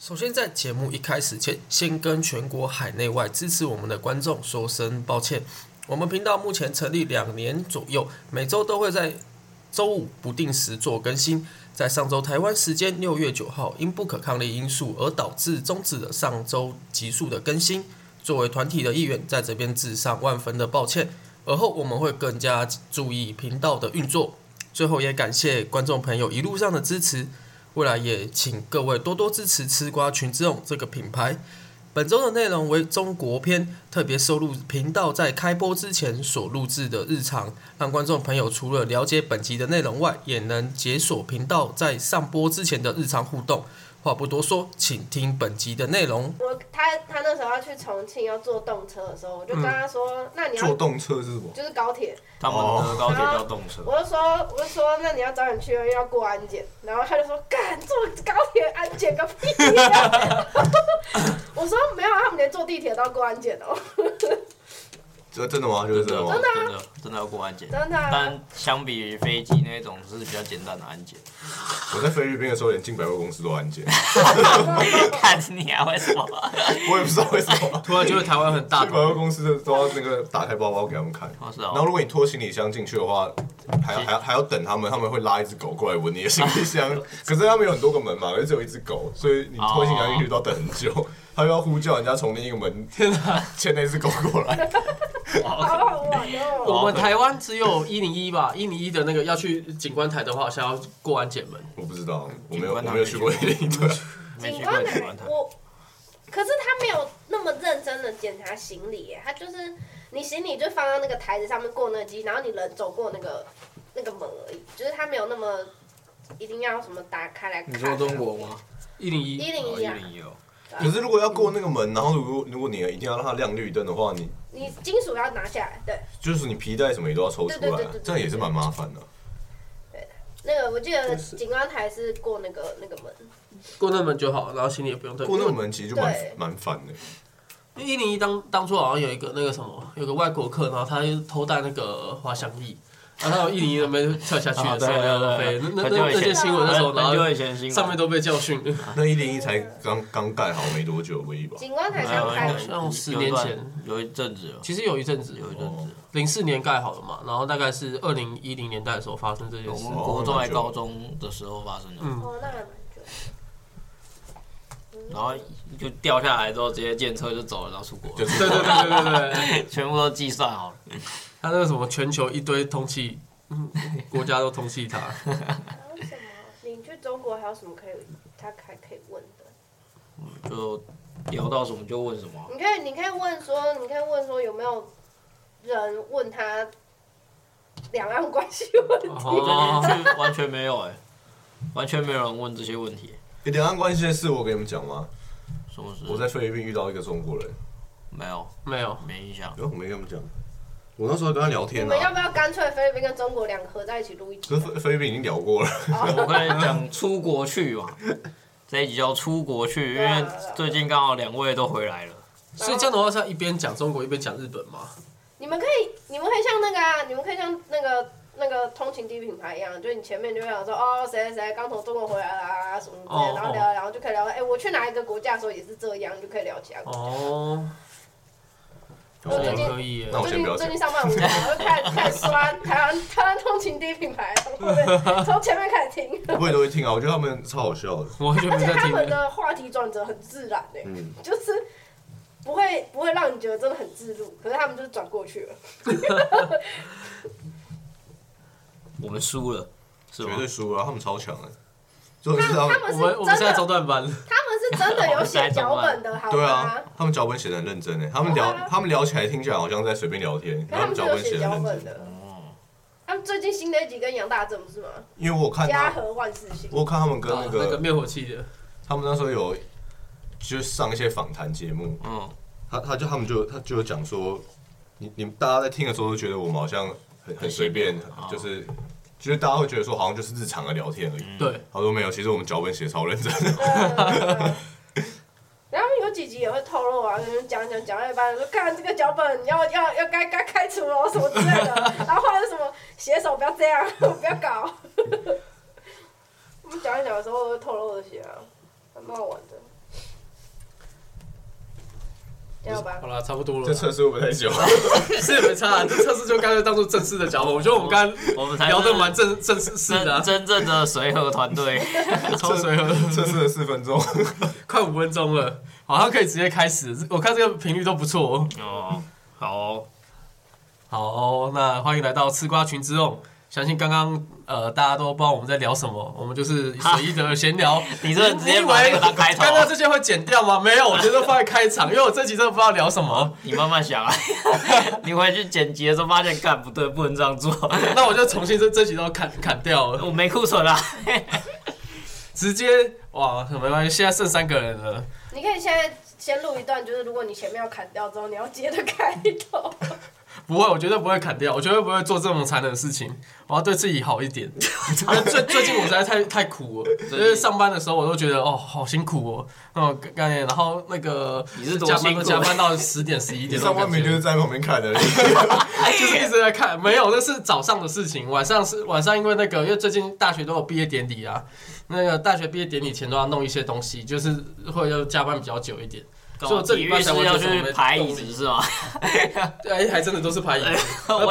首先，在节目一开始前，先跟全国海内外支持我们的观众说声抱歉。我们频道目前成立两年左右，每周都会在周五不定时做更新。在上周台湾时间六月九号，因不可抗力因素而导致终止了上周急速的更新。作为团体的一员，在这边致上万分的抱歉。而后我们会更加注意频道的运作。最后也感谢观众朋友一路上的支持，未来也请各位多多支持吃瓜群之勇这个品牌。本周的内容为中国篇，特别收录频道在开播之前所录制的日常，让观众朋友除了了解本集的内容外，也能解锁频道在上播之前的日常互动。话不多说，请听本集的内容。我他他那时候要去重庆要坐动车的时候，我就跟他说：“那你要坐动车是什么？就是高铁。他们的高铁叫动车。我就说我就说那你要早点去，因为要过安检。然后他就说：“干坐高铁安检个屁呀！” 我说：“没有，他们连坐地铁都要过安检哦。”这真的吗？就是真的吗？真的啊真的真的要过安检，真的啊但相比于飞机那种是比较简单的安检。我在菲律宾的时候，连进百货公司都安检，看你啊，为什么？我也不知道为什么。突然觉得台湾很大进百货公司的都要那个打开包包给他们看。哦是哦然后如果你拖行李箱进去的话，还要还要还要等他们，他们会拉一只狗过来闻你的行李箱。可是他们有很多个门嘛，可是只有一只狗，所以你拖行李箱进去都要等很久。他又要呼叫人家从另一个门牵那只狗过来。好好玩哦！我们台湾只有一零一吧，一零一的那个要去景观台的话，好像要过安检门。我不知道，我没有我没有去过一零对。没去过警官台我，可是他没有那么认真的检查行李，他就是你行李就放到那个台子上面过那个机，然后你人走过那个那个门而已，就是他没有那么一定要什么打开来看。你说中国吗？一零一，一零一啊，一零一哦，可是如果要过那个门，然后如果如果你一定要让它亮绿灯的话，你你金属要拿下来，对，就是你皮带什么也都要抽出来这样也是蛮麻烦的。那个我记得警官台是过那个那个门，过那门就好，然后行李也不用带。过那个门其实就蛮对蛮烦的。因为一零一当当初好像有一个那个什么，有个外国客，然后他就偷带那个滑翔翼，然后他有一零一那边跳下去的时候啊对对那那那那些新闻的时候，然后上面都被教训。那一零一才刚刚盖好没多久而已吧。景观台没有刚开好像十年前。有一阵子了，其实有一阵子，有一阵子，零四年盖好了嘛，然后大概是二零一零年代的时候发生这件事。我们。国中还高中的时候发生的，嗯，哦，那还蛮久。然后就掉下来之后直接建车就走了，然后出国对对对对对，全部都计算好了。他那个什么全球一堆通气，嗯国家都通气他。还有什么？你去中国还有什么可以他还可以问的？就聊到什么就问什么啊，你可以，你可以问说，你可以问说有没有人问他两岸关系问题？哦最近却完全没有哎，完全没有人问这些问题。诶两岸关系的事，我跟你们讲吗？什么事？我在菲律宾遇到一个中国人，没有没有，没印象。有，我没跟你们讲。我那时候跟他聊天啊，们要不要干脆菲律宾跟中国两个合在一起录一集可？是菲菲律宾已经聊过了。我跟你讲出国去嘛，这一集叫出国去，因为最近刚好两位都回来了。所以这样的话是要一边讲中国一边讲日本嘛？你们可以，你们可以像那个啊，你们可以像那个那个通勤第一品牌一样，就是你前面就会讲说哦谁谁谁刚从中国回来啦、什么之类的，哦然后聊，然后就可以聊，哎、我去哪一个国家的时候也是这样，就可以聊起来。哦，我最近可以那。我最近最先不要讲近上班无聊，我就开始开始刷台湾台湾通勤第一品牌，从从前面开始听，我也都会听啊，我觉得他们超好笑的。而且他。们的话题转折很自然诶、嗯，就是不会不会让你觉得真的很自入，可是他们就是转过去了。我们输了，是绝对？输了，他们超强的。就是他们，他们是我们我们现在真的，中段班，他们是真的有 写脚本的，好对啊？，他们脚本写的很认真诶。他们聊他们聊起来听起来好像在随便聊天，他们脚本写的。很认真。哦，他们最近新的一集跟杨大正不是吗？因为我有看他，家和万事兴。我有看他们跟那个个灭火器的，他们那时候有就是上一些访谈节目，嗯，他他就他们就他就有讲说，你你们大家在听的时候都觉得我们好像很很随便哦，就是就是大家会觉得说好像就是日常的聊天而已。对，他说没有，其实我们脚本写超认真。然后有几集也会透露啊，就是讲讲讲到一半说，看这个脚本要要要该该开除了什么之类的，然后或者什么写手不要这样，不要搞。我们讲一讲的时候会透露这些啊，还蛮好玩的。加油吧好！了，差不多了这。测试我不会太久？是也没差啊，这测试就干脆当做正式的脚本。我觉得我们刚刚我们才聊得蛮正正式式的啊真，真正的随和团队。超随和，测试了四分钟，快五分钟了，好像可以直接开始。我看这个频率都不错哦。哦，好哦，好哦，那欢迎来到吃瓜群之众。相信刚刚呃大家都不知道我们在聊什么，我们就是随意的闲聊。你是不是直接以把那为个当开头啊刚刚这些会剪掉吗？没有，我觉得放在开场，因为我这集真的不知道聊什么。你慢慢想啊，你回去剪辑的时候发现，干不对，不能这样做。那我就重新这这集都砍砍掉了，我没库存啊，直接哇没关系，现在剩三个人了。你可以现在先录一段，就是如果你前面要砍掉之后，你要接着开头。不会，我绝对不会砍掉，我绝对不会做这种残忍的事情。我要对自己好一点。最最近我实在太太苦了，就是上班的时候我都觉得哦好辛苦哦，那种概念，然后那个你是多加班都辛苦加班到十点十一你点，上班明就是在旁边看的，就是一直在看，没有，那是早上的事情。晚上是晚上，因为那个，因为最近大学都有毕业典礼啊，那个大学毕业典礼前都要弄一些东西，就是会要加班比较久一点。所以我这体礼拜才要觉得我没去排椅子是吗？哎，还真的都是排椅子，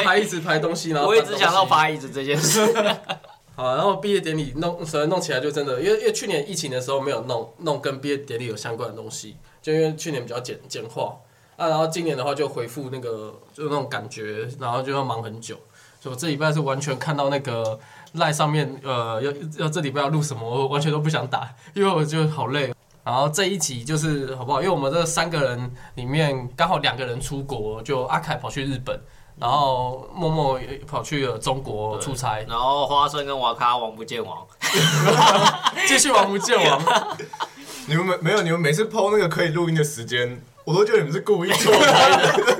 排椅子排东西，然后我一直想到排椅子这件事。好，然后毕业典礼弄，所以弄起来就真的，因为因为去年疫情的时候没有弄弄跟毕业典礼有相关的东西，就因为去年比较简简化啊，然后今年的话就回复那个就那种感觉，然后就要忙很久，所以我这礼拜是完全看到那个赖上面呃要要这礼拜要录什么，我完全都不想打，因为我觉得好累。然后这一集就是好不好？因为我们这三个人里面刚好两个人出国，就阿凯跑去日本，然后默默跑去了中国出差。然后花生跟瓦卡王不见王，继续王不见王，你们没没有？你们每次抛那个可以录音的时间，我都觉得你们是故意错开 的。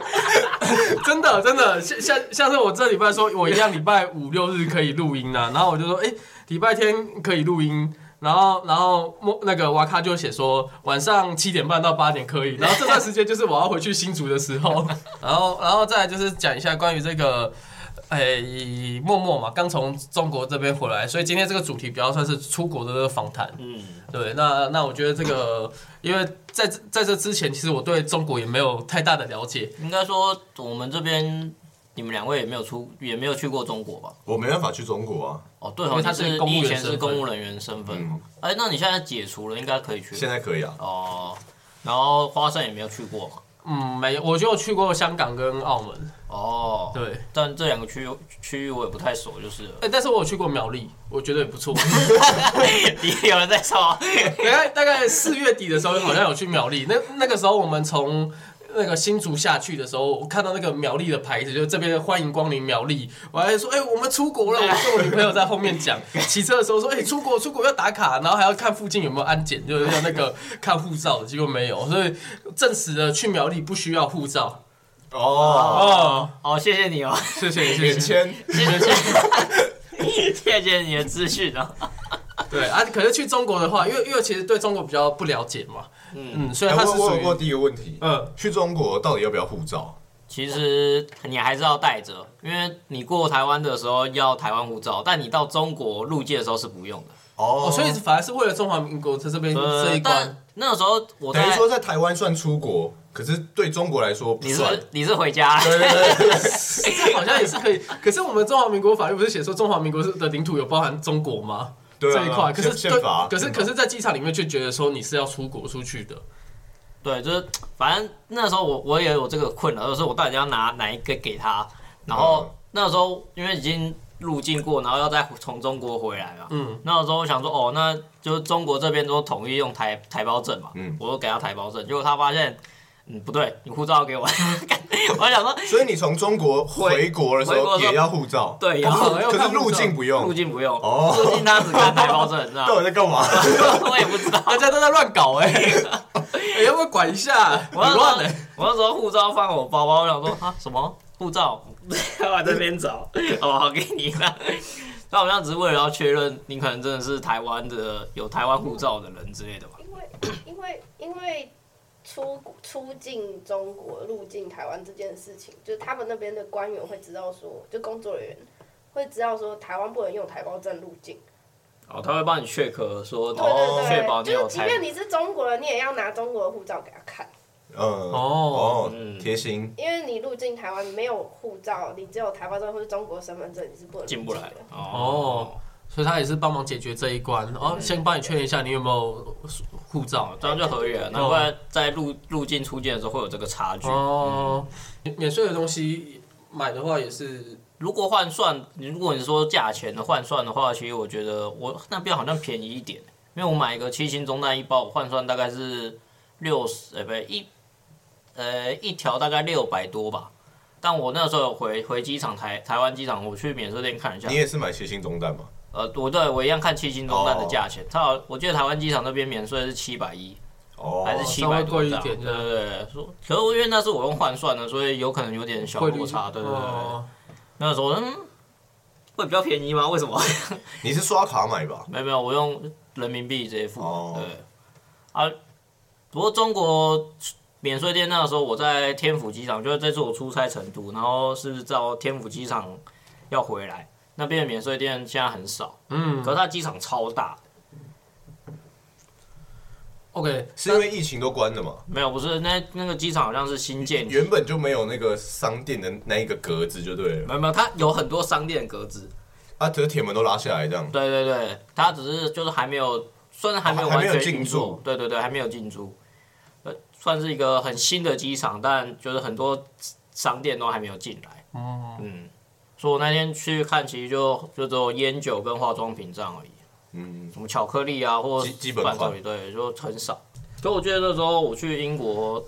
真的真的，像像像是我这礼拜说，我一样礼拜五六日可以录音啊，然后我就说，哎、礼拜天可以录音。然后，然后莫那个瓦卡就写说晚上七点半到八点可以，然后这段时间就是我要回去新竹的时候，然后，然后再来就是讲一下关于这个，诶、默默嘛，刚从中国这边回来，所以今天这个主题比较算是出国的这个访谈。嗯，对，那那我觉得这个，因为在在这之前，其实我对中国也没有太大的了解。应该说我们这边你们两位也没有出，也没有去过中国吧？我没办法去中国啊，哦，对哦，因为他是是公务员你以前是身份公务人员身份嗯，哎，那你现在解除了，应该可以去。现在可以啊。哦，然后花生也没有去过嘛。嗯，没有，我就去过香港跟澳门，哦，对，但这两个区域区域我也不太熟，就是了。哎、但是我有去过苗栗，我觉得也不错。你有人在说？大概大概四月底的时候，好像有去苗栗。那那个时候我们从那个新竹下去的时候，我看到那个苗栗的牌子，就是这边欢迎光临苗栗。我还说，哎、我们出国了。我跟我女朋友在后面讲，骑车的时候说，哎、出国出国要打卡，然后还要看附近有没有安检，就是要那个 看护照，结果没有，所以证实了去苗栗不需要护照。哦，哦，哦，谢谢你哦，谢谢谢谢。免签。谢谢，谢谢你的资讯啊。对啊，可是去中国的话，因为因为其实对中国比较不了解嘛，嗯，虽然他是属哎我我有过第一个问题，嗯。去中国到底要不要护照？其实你还是要带着，因为你过台湾的时候要台湾护照，但你到中国入境的时候是不用的。哦哦，所以反而是为了中华民国在这边这呃一，关但，那个时候我在等于，说在台湾算出国，可是对中国来说不你算。是你是回家，对对对 好像也是可以。可是我们中华民国法律不是写说中华民国是的领土有包含中国吗？对啊这一块，可是宪宪法，对可是可是在机场里面却觉得说你是要出国出去的。对，就是反正那时候我我也有这个困扰，就是我到底要拿哪一个给他，然后那时候因为已经入境过，然后要再从中国回来嘛，嗯，那时候我想说，哦，那就是中国这边都统一用台台胞证嘛，嗯。我就给他台胞证，结果他发现，嗯，不对，你护照要给我，我还想说，所以你从中国回国的时候候也要护照，对，然哦后要可是入境不用入。境不用，哦入境他只看台胞证，你知道吗？到底在干嘛？我也不知道，大家都在乱搞 哎、哎要不要管一下？我那时候很乱哎、我那时候护照放我包包，我想说啊什么护照，我在这边找，哦好给你了。那好像只是为了要确认你可能真的是台湾的有台湾护照的人之类的吧。因为因为因为出出境中国、入境台湾这件事情，就是他们那边的官员会知道说，就工作人员会知道说，台湾不能用台胞证入境。哦，他会帮你确可说，对对对，确保你有台就是即便你是中国人，你也要拿中国的护照给他看。嗯，哦哦嗯，贴心。因为你入境台湾没有护照，你只有台湾证或者中国身份证，你是不能入进不来的。哦。所以他也是帮忙解决这一关，然后先帮你确认一下你有没有护照哦，。这样就合理了，难怪在入入境出境的时候会有这个差距。哦，免税的东西买的话也是如果换算，如果你说价钱的换算的话，其实我觉得我那边好像便宜一点，因为我买一个七星中弹一包，我换算大概是六十，呃，不对，一呃一条大概六百多吧。但我那时候有回回机场台台湾机场，我去免税店看一下你，也是买七星中弹吗？呃，我对我一样看七星中弹的价钱，它好，我记得台湾机场那边免税是七百一，哦，还是七稍微百多一点对对对，说，可是因为那是我用换算的，所以有可能有点小汇率落差，对对对。哦。那时候嗯，会比较便宜吗？为什么？你是刷卡买吧？没有没有，我用人民币直接付。哦。对，啊，不过中国免税店那个时候我在天府机场，就是这次我出差成都，然后是到天府机场要回来，那边的免税店现在很少，嗯可是它机场超大，，OK，是因为疫情都关了嘛？没有不是那那个机场好像是新建，原本就没有那个商店的那一个格子就对了。没有没有，它有很多商店格子，啊，只是铁门都拉下来这样。对对对，它只是就是还没有，虽然还没有哦还没有完全进驻对对对，还没有进驻，呃，算是一个很新的机场，但就是很多商店都还没有进来。哦，嗯，所以我那天去看，其实就就只有烟酒跟化妆品这样而已，嗯，什么巧克力啊，或基基本款。对，就很少。可我记得那时候我去英国，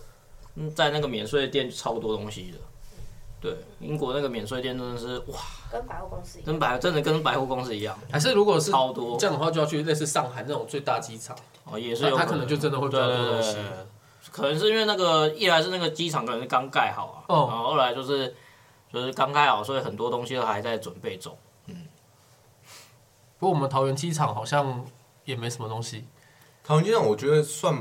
嗯在那个免税店超多东西的。对，英国那个免税店真的是哇，跟百货公司一样。跟百真的跟百货公司一样，还是如果是超多。这样的话，就要去类似上海那种最大机场，哦，也是有他有可可能就真的会比较对对多东西。对对，可能是因为那个一来是那个机场可能是刚盖好啊，哦。然后二来就是就是刚开好，所以很多东西都还在准备中。嗯不过我们桃园机场好像也没什么东西。桃园机场我觉得算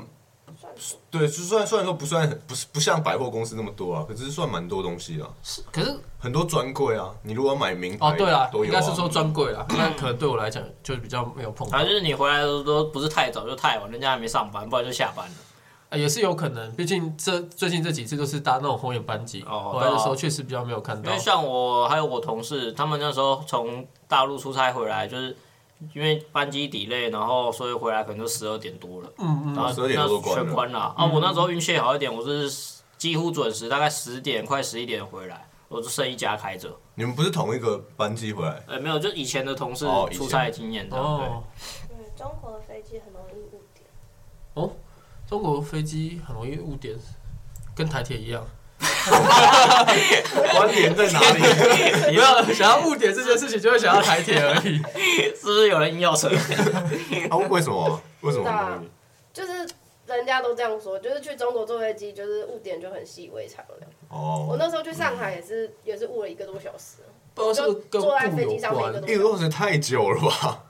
算对，就算虽然说不算不是不像百货公司那么多啊，可是算蛮多东西啊，是，可是很多专柜啊。你如果买名牌，哦，对啦，都有啊。应该是说专柜啦，那可能对我来讲就比较没有碰到反，正就是你回来的时候都不是太早就太晚，人家还没上班，不然就下班了。啊也是有可能。毕竟这最近这几次都是搭那种红眼班机，哦回来的时候确实比较没有看到因为。像我还有我同事，他们那时候从大陆出差回来，就是因为班机 delay，然后所以回来可能就十二点多了，嗯嗯，然后12点多都关了全关了。啊，我那时候运气好一点，我是几乎准时，大概十点快十一点回来，我就剩一家开着。你们不是同一个班机回来？呃，没有，就以前的同事出差的经验这样。对哦，对，中国的飞机很容易误点。中国飞机很容易误点，跟台铁一样。关联在哪里？你要想要误点这件事情，就会想要台铁而已。是不是有人硬要扯？啊，为什么啊？为什么？就是人家都这样说，就是去中国坐飞机，就是误点就很习以为常了。我哦，那时候去上海也是，也是误了一个多小时，不知道是不是跟坐在飞机上面一个关。一个多小时太久了吧？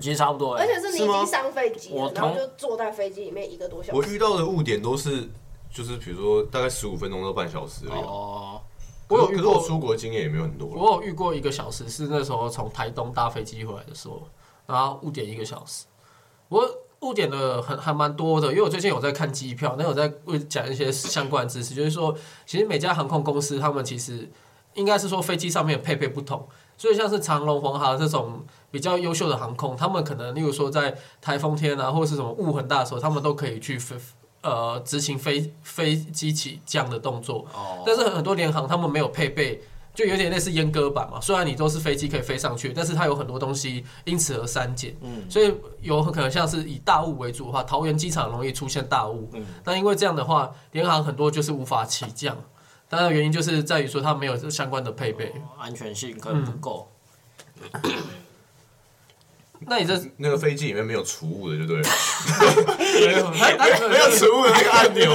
其实差不多哎、而且是你已经上飞机然后就坐在飞机里面一个多小时。我遇到的误点都是，就是比如说大概十五分钟到半小时而已啊。哦，我有遇过可是我出国经验也没有很多。我有遇过一个小时，是那时候从台东搭飞机回来的时候，然后误点一个小时。我误点的很还蛮多的，因为我最近有在看机票，那有在为讲一些相关知识，就是说，其实每家航空公司他们其实应该是说飞机上面配备不同，所以像是长龙、黄航这种比较优秀的航空，他们可能例如说在台风天啊，或者是什么雾很大的时候，他们都可以去飞呃执行飞飞机起降的动作。哦，但是很多联航他们没有配备，就有点类似阉割版嘛。虽然你都是飞机可以飞上去，但是它有很多东西因此而删减，嗯所以有很可能像是以大雾为主的话，桃园机场容易出现大雾。嗯那因为这样的话，联航很多就是无法起降。当然，原因就是在于说它没有这相关的配备。安全性可能不够。那你这那个飞机里面没有储物的，就对了，没有没有储物的那个按钮。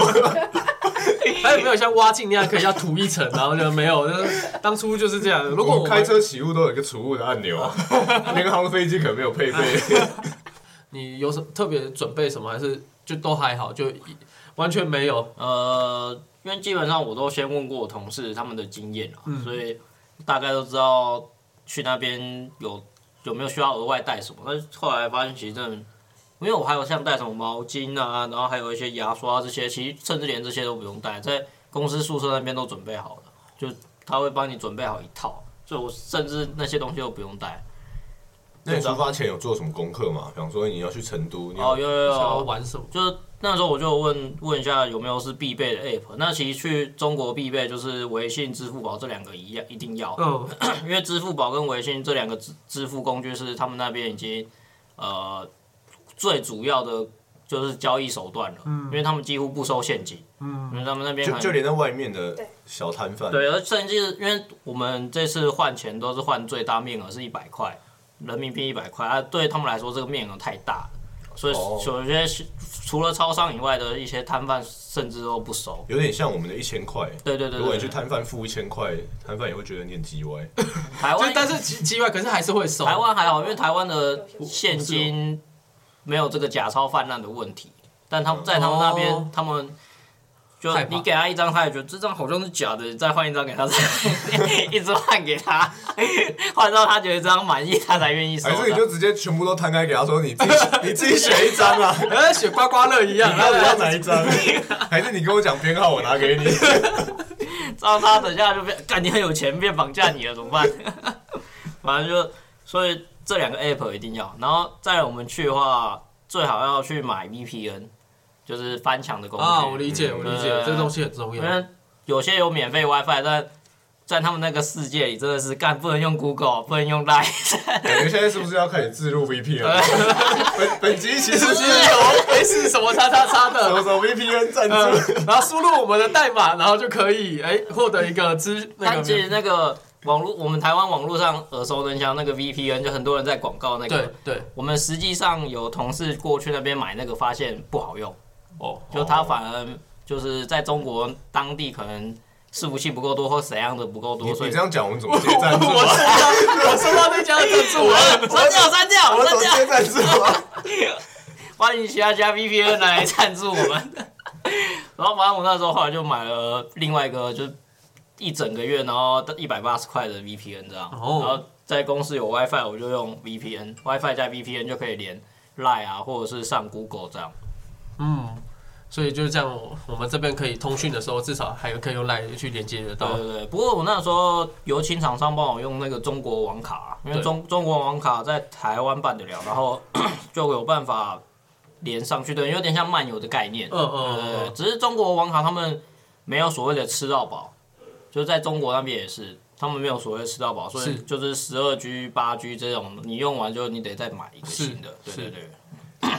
还有没有像挖镜那样可以要涂一层，然后就没有？就是当初就是这样。如果我开车起雾都有一个储物的按钮啊，联航飞机可能没有配备。你有什么特别准备什么，还是就都还好，就完全没有？呃，因为基本上我都先问过我同事他们的经验啊，嗯所以大概都知道去那边有有没有需要额外带什么。但是后来发现其实真的因为我还有像带什么毛巾啊，然后还有一些牙刷这些，其实甚至连这些都不用带，在公司宿舍那边都准备好了，就他会帮你准备好一套，所以我甚至那些东西都不用带。那你出发前有做什么功课吗？比方说你要去成都，你哦，有有想要有，玩什么？就是那时候我就问问一下有没有是必备的 app。那其实去中国必备就是微信、支付宝这两个一样一定要，嗯，因为支付宝跟微信这两个支支付工具是他们那边已经呃最主要的就是交易手段了，因为他们几乎不收现金，嗯，因为他们那边就就连在外面的小摊贩，对，而甚至因为我们这次换钱都是换最大面额是一百块人民币一百块啊，对他们来说这个面额太大了，所以哦有些是除了超商以外的一些摊贩甚至都不熟。有点像我们的一千块。对对对如果你去，摊贩付一千块，摊贩也会觉得你很鸡歪。台湾但是奇奇怪，可是还是会收。台湾还好，因为台湾的现金没有这个假钞泛滥的问题，但他们在他们那边，哦他们就你给他一张，他也觉得这张好像是假的，再换一张给他，再 一直换给他，换到他觉得这张满意，他才愿意收的。还是你就直接全部都摊开给他说，你自己 你自己选一张啊，呃，选刮刮乐一样，然后你要哪一张？还是你跟我讲编号，我拿给你？这样他等下就变，干你很有钱，变绑架你了，怎么办？反正就所以这两个 app 一定要，然后再来我们去的话，最好要去买 VPN，就是翻墙的工具。啊，我理解，我理解，对这个东西很重要。因为有些有免费 WiFi，但在他们那个世界里真的是干不能用 Google，不能用 Line。感觉现在是不是要开始自入 VPN？本本集其实是是有 S 什么叉叉叉的什么的，什么 VPN 赞呃助？，然后输入我们的代码，然后就可以哎获得一个资那但其实那个网络，我们台湾网络上耳熟能详那个 VPN，就很多人在广告那对个。对我们实际上有同事过去那边买那个，发现不好用，哦，就他反而就是在中国当地可能伺服器不够多，或怎样的不够多，所以你这样讲，我们怎么接赞助我啊？收到我收到那家的赞助了，删掉删掉我怎么删掉，接赞助啊？欢迎其他家 VPN 来赞助我们。然后反正我那时候后来就买了另外一个，就是一整个月，然后一百八十块的 VPN 这样。哦然后在公司有 WiFi，我就用 VPN，WiFi 加 VPN 就可以连 Line 啊，或者是上 Google 这样。嗯，所以就是这样，我们这边可以通讯的时候，至少还有可以用 Line 去连接得到。对对对，不过我那时候有请厂商帮我用那个中国网卡，因为中中国网卡在台湾办得了，然后 就有办法连上去，对，有点像漫游的概念。嗯嗯嗯，只是中国网卡他们没有所谓的吃到饱，就在中国那边也是，他们没有所谓的吃到饱，所以就是十二 G、八 G 这种，你用完就你得再买一个新的。对是对对，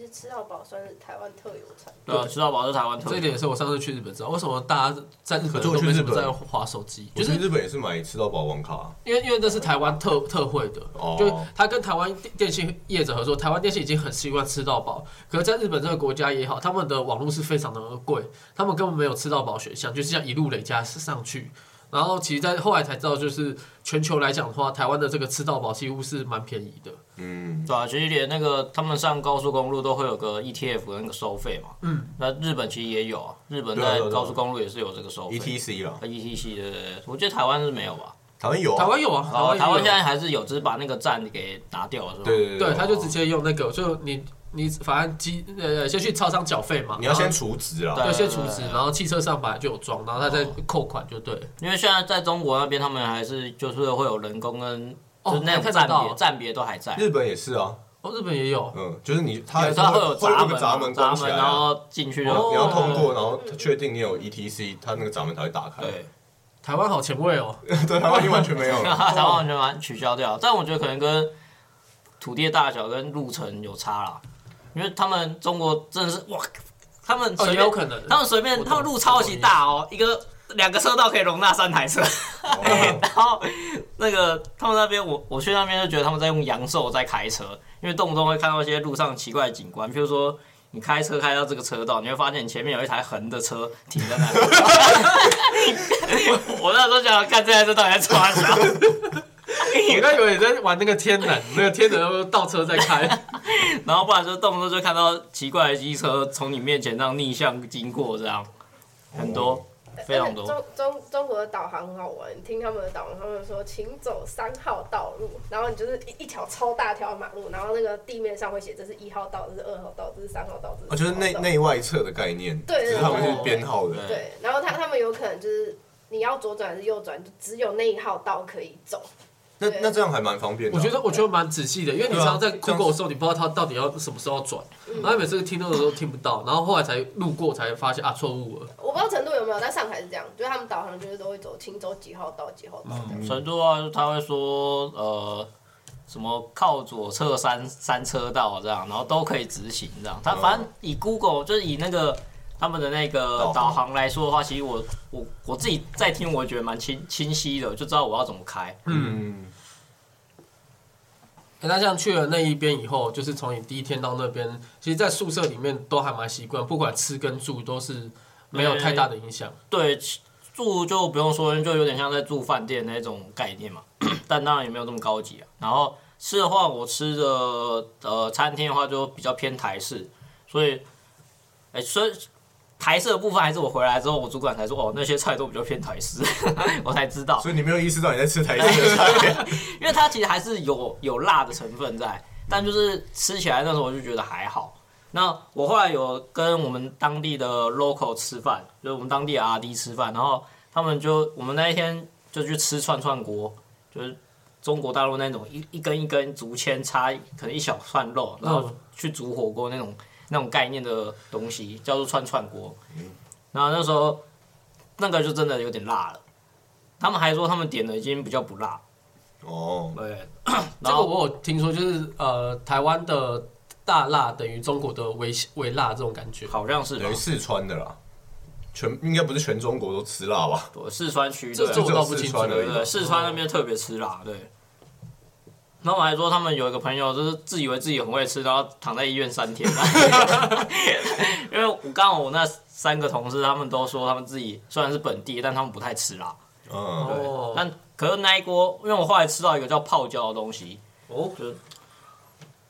实吃到饱算是台湾特有产品。对啊，吃到饱是台湾特有。这一点也是我上次去日本知道，为什么大家在日本都没什么在划手机，就是我去日本也是买吃到饱网卡，因为因为那是台湾特特惠的，哦就是他跟台湾电电信业者合作，台湾电信已经很习惯吃到饱，可是在日本这个国家也好，他们的网络是非常的贵，他们根本没有吃到饱选项，就是要一路累加上去。然后其实，在后来才知道，就是全球来讲的话，台湾的这个吃到饱几乎是蛮便宜的。嗯，对啊，其实连那个他们上高速公路都会有个 ETF 的那个收费嘛。嗯。那日本其实也有啊，日本在高速公路也是有这个收费。ETC 啦，啊 ETC 对对对，我觉得台湾是没有吧？台湾有啊，台湾有啊，台哦，湾台湾现在还是有，只是把那个站给拿掉了，是吧？对对对，他就直接用那个，就你你反正机呃先去超商缴费嘛，你要先储值啊，对对先储值，然后汽车上本来就有装，然后他再扣款就对了。因为现在在中国那边，他们还是就是会有人工跟哦就是那种站别站别都还在。日本也是啊，哦，日本也有，嗯，就是你它也是它会有闸门闸门闸门，然后进去就哦你要通过，然后确定你有 ETC，它那个闸门才会打开。对，台湾好前卫哦。对，台湾已经完全没有了。台湾完全把它取消掉。但我觉得可能跟土地的大小跟路程有差啦，因为他们中国真的是哇，他们哦，随便也有可能。他们随便，他们路超级大哦，一个两个车道可以容纳三台车。哦 然后那个他们那边，我我去那边就觉得他们在用阳寿在开车，因为动不动会看到一些路上奇怪的景观，譬如说你开车开到这个车道，你会发现你前面有一台横的车停在那里。我那时候想看这台车到底在抓啥，我刚以为你在玩那个天能，那个天能倒车在开。然后不然就动不动就看到奇怪的机车从你面前这样逆向经过，这样很多。非常多而且中中中国的导航很好玩，你听他们的导航，他们说请走三号道路，然后你就是一一条超大条马路，然后那个地面上会写这是一号道，这是二号道，这是三号道，这哦，就是内内外侧的概念，对是他们是编号的。对对，然后他他们有可能就是你要左转还是右转，就只有那一号道可以走。那那这样还蛮方便的啊。我觉得我觉得蛮仔细的，因为你常常在 Google 的时候，你不知道它到底要什么时候转，然后每次听到的时候听不到，然后后来才路过才发现啊错误了。我不知道成都有没有，在上海是这样，就是他们导航就是都会走，请走几号到几号到这样。成都啊，他会说呃什么靠左侧三三车道这样，然后都可以直行这样。他反正以 Google 就是以那个他们的那个导航来说的话，其实我我我自己在听，我也觉得蛮清清晰的，就知道我要怎么开。嗯，欸那像去了那一边以后，就是从你第一天到那边，其实，在宿舍里面都还蛮习惯，不管吃跟住都是没有太大的影响。对，住就不用说，就有点像在住饭店那种概念嘛，但当然也没有这么高级啊。然后吃的话，我吃的呃餐厅的话就比较偏台式，所以，哎、所以台式的部分还是我回来之后，我主管才说哦，那些菜都比较偏台式，我才知道，所以你没有意识到你在吃台式的菜。因为它其实还是有有辣的成分在，但就是吃起来那时候我就觉得还好。那我后来有跟我们当地的 local 吃饭，就是我们当地的 R D 吃饭，然后他们就我们那一天就去吃串串锅，就是中国大陆那种一一根一根竹签插可能一小串肉，然后去煮火锅那种那种概念的东西，叫做串串锅。然后那时候那个就真的有点辣了，他们还说他们点的已经比较不辣，哦，对，这然后个我有听说，就是呃，台湾的大辣等于中国的微微辣这种感觉。好像是吧等于？四川的啦，全应该不是全中国都吃辣吧？对四川区这对这我倒不清楚四川而已对对，四川那边特别吃辣，对。然后我还说他们有一个朋友，就是自以为自己很会吃，然后躺在医院三天。因为我刚好我那三个同事，他们都说他们自己虽然是本地，但他们不太吃辣。嗯，哦，但可是那一锅，因为我后来吃到一个叫泡椒的东西，哦，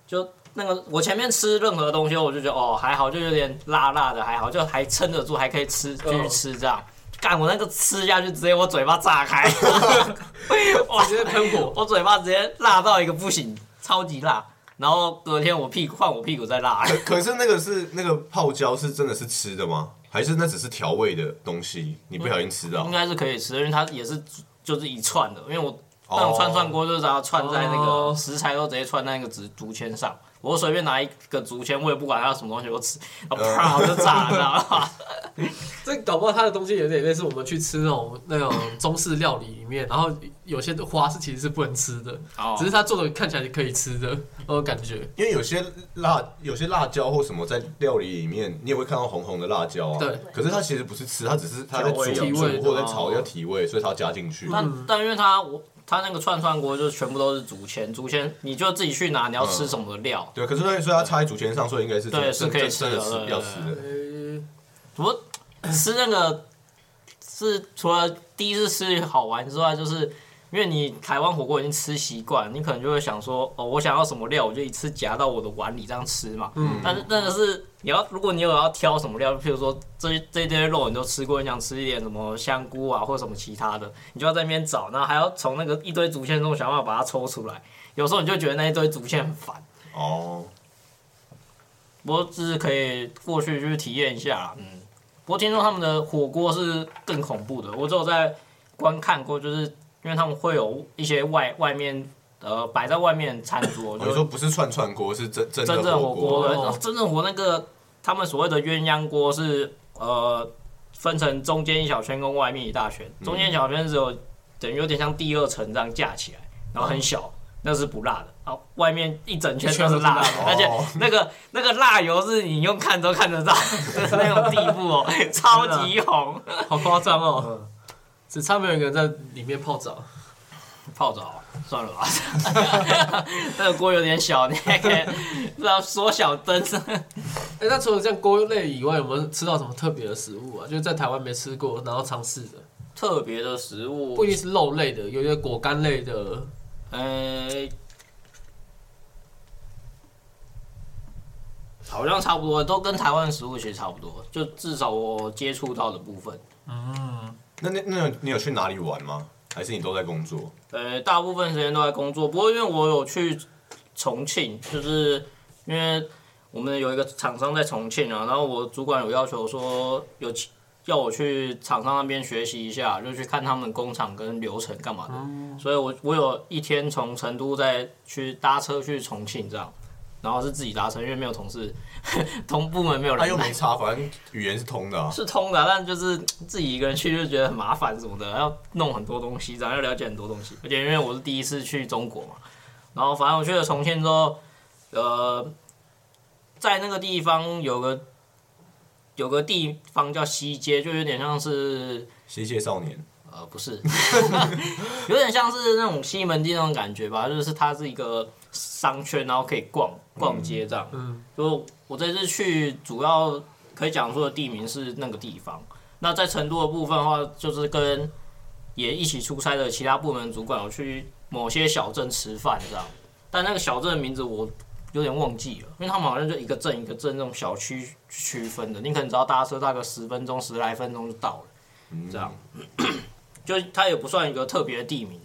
就那个我前面吃任何东西，我就觉得哦还好，就有点辣辣的，还好，就还撑得住，还可以吃继续吃这样。干我那个吃下去，直接我嘴巴炸开，哇，直接喷火。我嘴巴直接辣到一个不行，超级辣。然后隔天我屁股换我屁股再辣，可可是那个是那个泡椒是真的是吃的吗？还是那只是调味的东西？你不小心吃到应？该是可以吃，因为它也是就是一串的，因为我哦那种串串锅就是把它串在那哦个食材都直接串在那个竹竹签上，我随便拿一个竹签，我也不管它什么东西，我吃，然后啪我就炸了，知道吗？这搞不好它的东西有点类似我们去吃那种那种中式料理里面，然后有些的花是其实是不能吃的，哦只是它做的看起来可以吃的那种感觉。因为有些辣，有些辣椒或什么在料理里面，你也会看到红红的辣椒啊。对。可是它其实不是吃，它只是它在煮调味或者炒哦要提味，所以它要加进去。但但因为它我它那个串串锅就是全部都是竹签，竹签你就自己去拿你要吃什么料。对，可是所以所以它插在竹签上，所以应该是对是可以吃的是要吃的。呃，不过吃那个是除了第一次吃好玩之外，就是因为你台湾火锅已经吃习惯，你可能就会想说，哦，我想要什么料，我就一次夹到我的碗里这样吃嘛。嗯但是那个是你要，如果你有要挑什么料，譬如说这这堆肉你都吃过，你想吃一点什么香菇啊或者什么其他的，你就要在那边找，然后还要从那个一堆竹签中想办法把它抽出来。有时候你就觉得那一堆竹签很烦。哦，不过就是可以过去去体验一下，嗯。不过听说他们的火锅是更恐怖的，我只有在观看过，就是因为他们会有一些外外面呃摆在外面餐桌，就我说不是串串锅，是真真正火锅。锅的，哦真正火那个他们所谓的鸳鸯锅是呃分成中间一小圈跟外面一大圈，中间一小圈只有等于有点像第二层这样架起来，然后很小，那是不辣的，然后外面一整圈都是辣的而且哦。那个那个辣油是你用看都看得到的 那种地步哦，超级红，好夸张哦，只差没有一个人在里面泡澡。泡澡算了吧，那个锅有点小，你还可以不知道缩小灯。哎、那除了这样锅类以外，有没有吃到什么特别的食物啊？就是在台湾没吃过，然后尝试的，特别的食物不一定是肉类的，有些果干类的。呃，好像差不多，都跟台湾的食物其实差不多，就至少我接触到的部分。那那那你有去哪里玩吗？还是你都在工作？呃，大部分时间都在工作，不过因为我有去重庆，就是因为我们有一个厂商在重庆啊，然后我主管有要求说有要我去厂商那边学习一下，就去看他们工厂跟流程干嘛的，所以我我有一天从成都再去搭车去重庆这样，然后是自己达成，因为没有同事，同部门没有人他又没差，反正语言是通的啊。是通的，但就是自己一个人去就觉得很麻烦什么的，要弄很多东西，然后要了解很多东西。而且因为我是第一次去中国嘛，然后反正我去了重庆之后，呃，在那个地方有个有个地方叫西街，就有点像是西街少年，呃不是，有点像是那种西门町那种感觉吧，就是它是一个商圈，然后可以逛逛街这样。嗯，就我这次去，主要可以讲述的地名是那个地方。那在成都的部分的话，就是跟也一起出差的其他部门主管我去某些小镇吃饭这样，但那个小镇的名字我有点忘记了，因为他们好像就一个镇一个镇那种小区区分的，你可能只要搭车大概十分钟十来分钟就到了。这样，就它也不算一个特别的地名，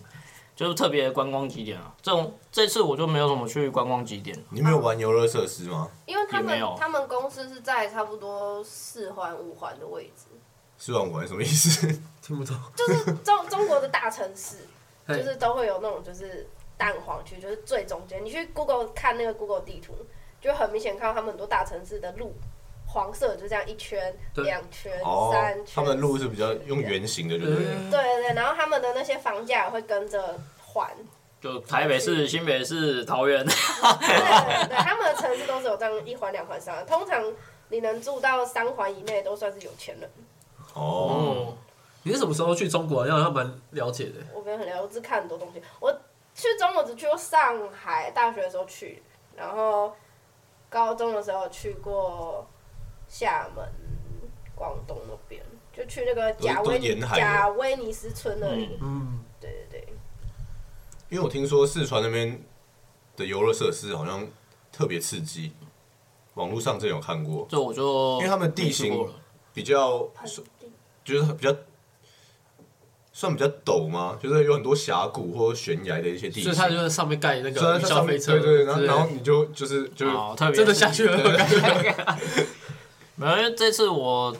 就是特别的观光景点啊。这种这次我就没有什么去观光景点，你没有玩游乐设施吗？因为他们也没有他们公司是在差不多四环五环的位置，四万玩什么意思？听不懂。就是中中国的大城市，嘿就是都会有那种就是蛋黄区，就是最中间。你去 Google 看那个 Google 地图，就很明显看到他们很多大城市的路，黄色就这样一圈、对两圈、哦三，圈。他们的路是比较用圆形的，对不对？嗯对对对，然后他们的那些房价也会跟着换。就台北市、新北市、桃园。对对对，他们的城市都是有这样一环、两环、三环。通常你能住到三环以内，都算是有钱人。哦，哦，你是什么时候去中国？好像蛮了解的。我没有很了解，我只看很多东西。我去中国只去过上海，大学的时候去，然后高中的时候去过厦门、广东那边，就去那个贾威都沿海贾威尼斯村那里。嗯，对对对，因为我听说四川那边的游乐设施好像特别刺激，网络上真有看过，这我就因为他们地形没去过了。比较盆地就是比较算比较陡吗？就是有很多峡谷或悬崖的一些地形，所以他就在上面盖那个虽然它上消费车，对对，然后然后你就就是就是哦，特别真的下去了，感觉。没有，因为这次我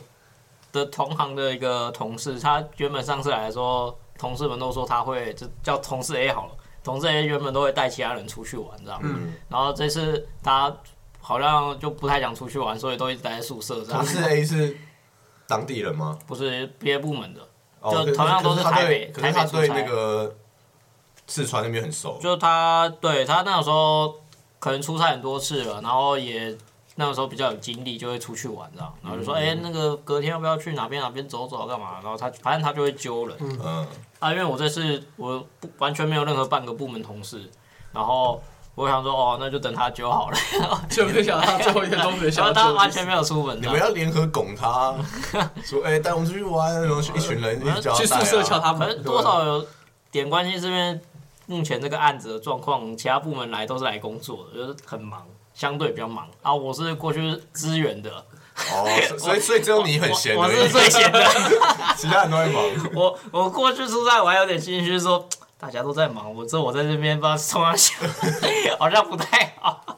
的同行的一个同事，他原本上次来的时候，同事们都说他会就叫同事 A 好了，同事 A 原本都会带其他人出去玩这样，嗯。然后这次他好像就不太想出去玩，所以都一直待在宿舍这样。同。事 A 是当地人吗？不是别的部门的，哦，同样都是台北可是他对那个四川那边很熟，就他对他那个时候可能出差很多次了，然后也那个时候比较有精力，就会出去玩这样，然后就说哎、那个隔天要不要去哪边哪边走走干嘛？然后他反正他就会揪人。嗯，啊，因为我这次我不完全没有任何半个部门同事，然后我想说哦，那就等他揪好了，就没想到他最后一天都没想到他完全没有出门，你们要联合拱他，说哎 带我们出去玩，然后一群人一起 去宿舍敲他们，多少有点关系，这边目前这个案子的状况，其他部门来都是来工作的，就是很忙，相对比较忙啊。我是过去支援的，哦，所所以 所以只有你很闲我是最闲的。其他人都在忙。我我过去出差，我还有点心虚说。大家都在忙，我只有我在这边不知道冲哪想，好像不太好。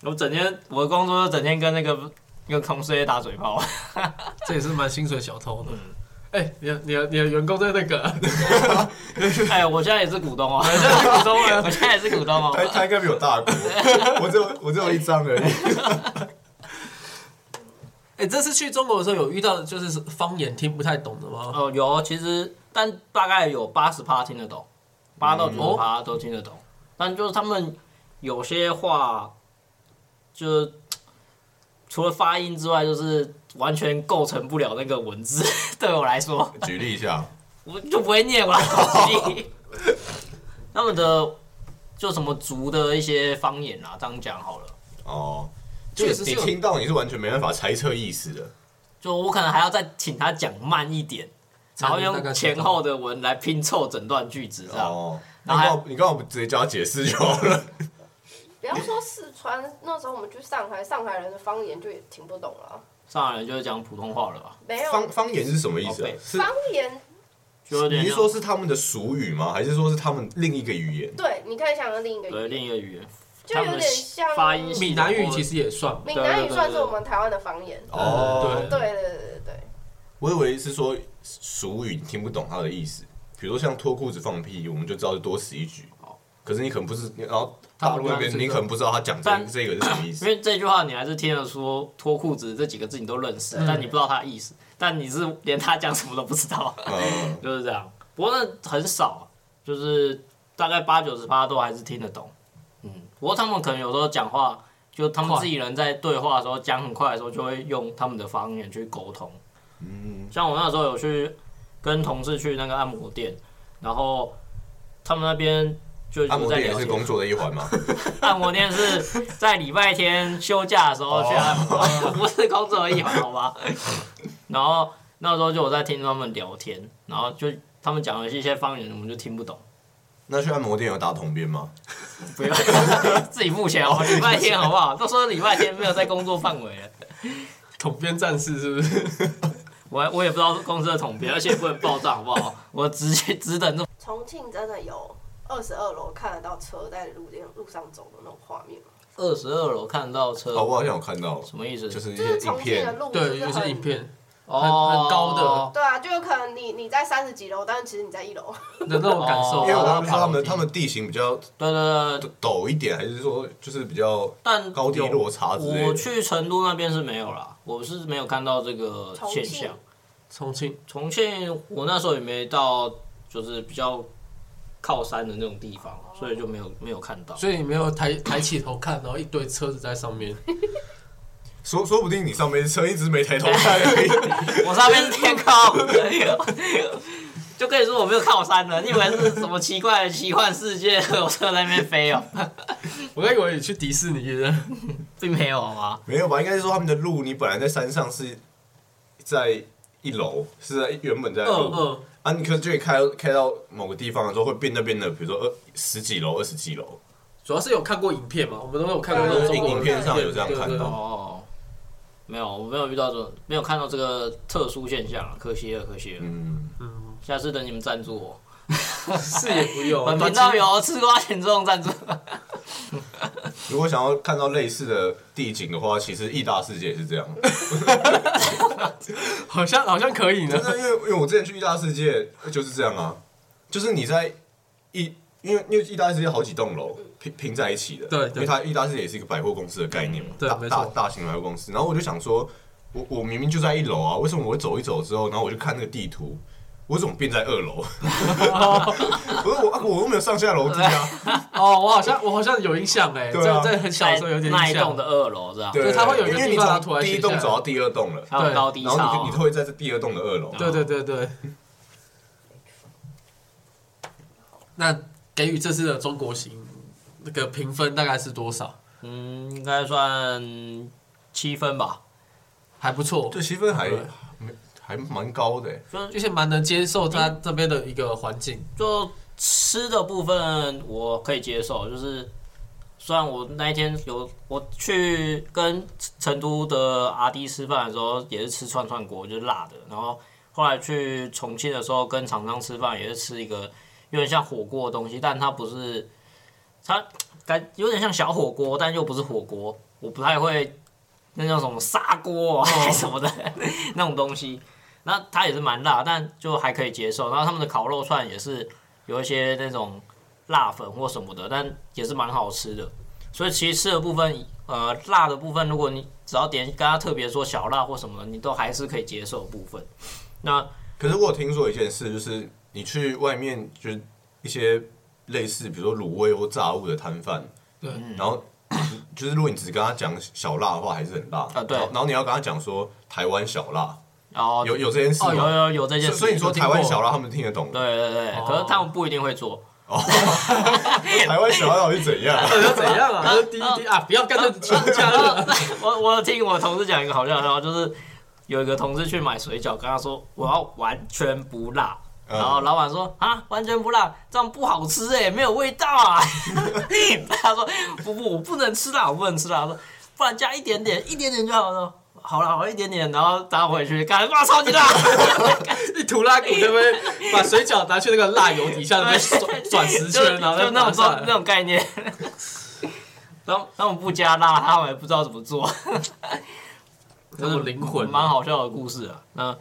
我整天我的工作就整天跟那个跟同事也打嘴炮。这也是蛮薪水小偷的。嗯哎，你的你的你的员工在那个，哎，我现在也是股东哦，现在 是股东啊我现在也是股东哦。他他应该比我大股，我只有我只有一张而已。哎，这次去中国的时候有遇到就是方言听不太懂的吗？哦，有，其实但大概有八十趴听得懂，八到九十趴都听得懂，但就是他们有些话，就除了发音之外，就是完全构成不了那个文字。对我来说，举例一下，我就不会念，我来举例。他们的就什么族的一些方言啊，这样讲好了。哦，确实是有听到你是完全没办法猜测意思的。就我可能还要再请他讲慢一点，然后用前后的文来拼凑整段句子，这样。哦，然后你刚好你刚好直接叫他解释就好了。不要说四川，那时候我们去上海，上海人的方言就也听不懂了。上海人就是讲普通话了吧？没有。方方言是什么意思方言，就有点你是说是他们的俗语吗？还是说是他们另一个语言？对，你可以想象另一个对语言，另一个语言，就有点像发音闽南语其实也算嘛，闽南语算是我们台湾的方言。哦，对。对对对对，我以为是说俗语你听不懂它的意思，比如说像脱裤子放屁，我们就知道是多此一举。可是你可能不是，然后大陆那边你可能不知道他讲这但这个是什么意思因。为这句话你还是听得说脱裤子这几个字你都认识，但你不知道他的意思，但你是连他讲什么都不知道，嗯，就是这样。不过那很少，就是大概八九十八都还是听得懂。嗯，不过他们可能有时候讲话，就他们自己人在对话的时候讲很快的时候，就会用他们的方言去沟通。嗯，像我那时候有去跟同事去那个按摩店，然后他们那边就按摩店也是工作的一环嘛。按摩店是在礼拜天休假的时候去按摩，不是工作的一环，好吧？然后那时候就我在听他们聊天，然后就他们讲的一些方言，我们就听不懂。那去按摩店有打统编吗？不要 自己付钱哦，礼拜天好不好？都说礼拜天没有在工作范围了，统编战士是不是？我我也不知道公司的统编，而且不能爆炸好不好？我只只等这重庆真的有二十二楼看得到车在路边路上走的那种画面吗？二十二楼看到车，哦，我好像有看到，什么意思？就是一些影就是重庆的片。路，对，就是有些影片哦很高的对啊，就有可能你你在三十几楼，但是其实你在一楼。的那种感受，哦因为他们他们地形比较对对对对，陡一点，还是说就是比较但高低落差之类的？我去成都那边是没有啦，我是没有看到这个重庆现象。重庆重庆我那时候也没到，就是比较靠山的那种地方，所以就没有没有看到。所以你没有抬抬起头看，然后一堆车子在上面，说说不定你上面车一直没抬头看而已。我上面是天空，就跟你说我没有靠山的，你以为是什么奇怪的奇幻世界？有车在那边飞哦，我还以为你去迪士尼了。并没有好吗？没有吧？应该是说他们的路，你本来在山上是在一楼，是在原本在二，啊，你可能就可以开开到某个地方的时候，会变那边的，比如说二十几楼、二十几楼。主要是有看过影片嘛，我们都有看过那种影片上有这样看到哦，没有，我没有遇到这种，没有看到这个特殊现象啊，可惜了，可惜了。嗯，下次等你们赞助我，是也不用，本频道有吃瓜群众赞助。如果想要看到类似的地景的话，其实义大世界也是这样。好像好像可以呢因为因为我之前去义大世界就是这样啊，就是你在义，因为因为义大世界好几栋楼拼拼在一起的，因为它义大世界也是一个百货公司的概念嘛，大对没错大大型百货公司。然后我就想说，我我明明就在一楼啊，为什么我会走一走之后，然后我就看那个地图，我怎么变在二楼？我说我啊我又没有上下楼梯啊，哦，我好像我好像有印象哎，对啊。在在很小的时候有点印象。那一栋的。二楼这样，对，它会有一个因为你地方突从第一栋走到第二栋了，还有高低差哦。然后你你会在这第二栋的二楼，对对对对。那给予这次的中国行那个评分大概是多少？嗯，应该算七分吧，还不错，对，七分还对还蛮高的欸。就就是蛮能接受他这边的一个环境。就吃的部分我可以接受，就是虽然我那一天有我去跟成都的阿弟吃饭的时候也是吃串串锅，就是辣的，然后后来去重庆的时候跟厂商吃饭也是吃一个有点像火锅的东西，但它不是它感有点像小火锅，但又不是火锅，我不太会那叫什么砂锅啊还是什么的那种东西。那它也是蛮辣，但就还可以接受。然后他们的烤肉串也是有一些那种辣粉或什么的，但也是蛮好吃的。所以其实吃的部分，呃，辣的部分，如果你只要点刚刚特别说小辣或什么的，你都还是可以接受的部分。那可是我有听说一件事，就是你去外面就是一些类似比如说卤味或炸物的摊贩，对然后 就是如果你只跟他讲小辣的话，还是很辣啊对然后你要跟他讲说台湾小辣，然后有有这件事哦有？有有这件事，所以所以你说台湾小辣他们听得懂，对对对，哦可是他们不一定会做。台湾小辣到底是怎样？到底要怎样啊？第一第啊，不要干脆全部加热。我我有听我同事讲一个好笑的笑话，就是有一个同事去买水饺，跟他说我要完全不辣，嗯然后老板说啊，完全不辣，这样不好吃哎，没有味道啊。他说不不，我不能吃辣，我不能吃辣。他说不然加一点点，一点点就好了。好了，好一点点，然后拿回去，干哇，超级辣！一涂拉骨对不对？把水饺拿去那个辣油底下那边转转十圈，然后 就那种。那种概念。然后他们不加辣，他们也不知道怎么做，这种灵魂蛮好笑的故事啊。那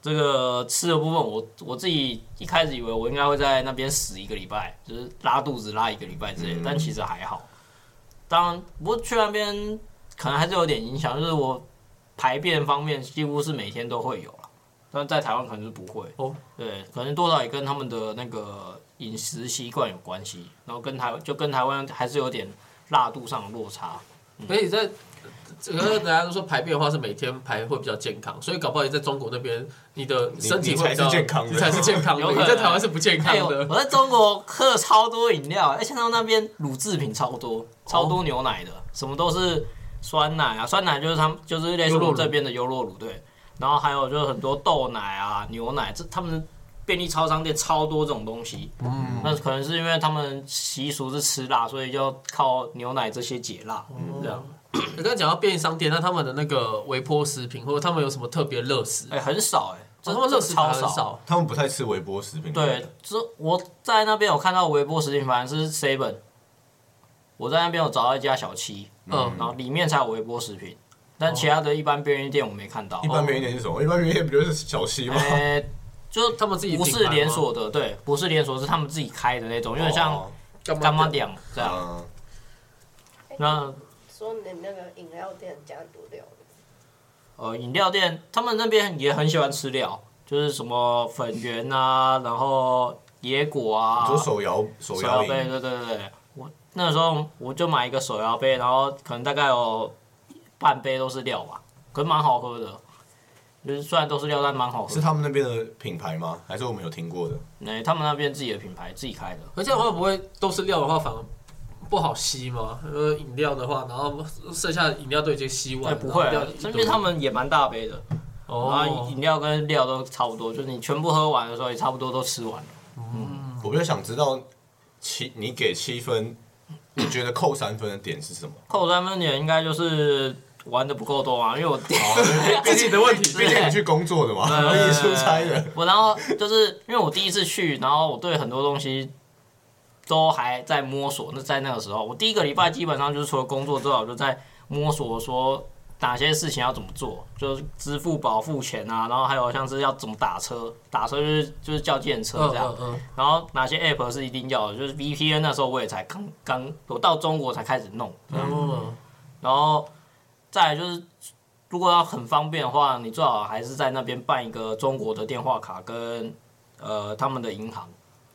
这个吃的部分，我我自己一开始以为我应该会在那边死一个礼拜，就是拉肚子拉一个礼拜之类的，嗯但其实还好。当然，不过去那边可能还是有点影响，就是我排便方面几乎是每天都会有了，但在台湾可能是不会。哦，对，可能多少也跟他们的那个饮食习惯有关系，然后跟台就跟台湾还是有点辣度上的落差。所以在这个大家都说排便的话是每天排会比较健康，所以搞不好你在中国那边，你的身体会比较才是健康的你才是健康的。有可能你在台湾是不健康的。我在中国喝了超多饮料，而且他们那边乳制品超多，超多牛奶的，什么都是酸奶啊，酸奶就是他们就是类似我们这边的优酪乳对，然后还有就是很多豆奶啊、牛奶，这他们便利超商店超多这种东西。嗯，那可能是因为他们习俗是吃辣，所以就靠牛奶这些解辣，这样。你刚才讲到便利商店，那他们的那个微波食品，或者他们有什么特别乐食？哎、很少哎、哦他们热食很少。他们不太吃微波食品。对，这我在那边有看到微波食品，反正是 Seven。我在那边有找到一家小七，嗯，然后里面才有微波食品，但其他的一般便利店我没看到。一。般便利店是什么？一般便利店不就是小西吗？呃，就他们自己不是连锁的，对，不是连锁，是他们自己开的那种，有点像哦。干妈店这样。嗯那说你那个饮料店加很多料，呃，饮料店他们那边也很喜欢吃料，就是什么粉圆啊，然后野果啊，你说手摇手手摇杯，对对对那时候我就买一个手摇杯，然后可能大概有半杯都是料吧，可是蛮好喝的，就是虽然都是料，但蛮好喝是。他们那边的品牌吗？还是我们有听过的？哎、他们那边自己的品牌自己开的，而且的话不会都是料的话，反而不好吸吗。呃，饮料的话，然后剩下的饮料都已经吸哎、完了。不会、然后料，啊这边他们也蛮大杯的，然后哦，饮料跟料都差不多，就是你全部喝完的时候也差不多都吃完了。我比较想知道七，你给七分，你觉得扣三分的点是什么？扣三分点应该就是玩的不够多啊，因为我 自己的问题。毕竟你去工作的嘛，对你出差的。我然后就是因为我第一次去，然后我对很多东西都还在摸索。那在那个时候，我第一个礼拜基本上就是除了工作之外，我就在摸索说哪些事情要怎么做，就是支付宝付钱啊，然后还有像是要怎么打车，打车就是就是叫计程车嗯这样。嗯嗯，然后哪些 app 是一定要的，就是 VPN 那时候我也才刚刚我到中国才开始弄，哦，然后再来就是，如果要很方便的话，你最好还是在那边办一个中国的电话卡跟呃他们的银行，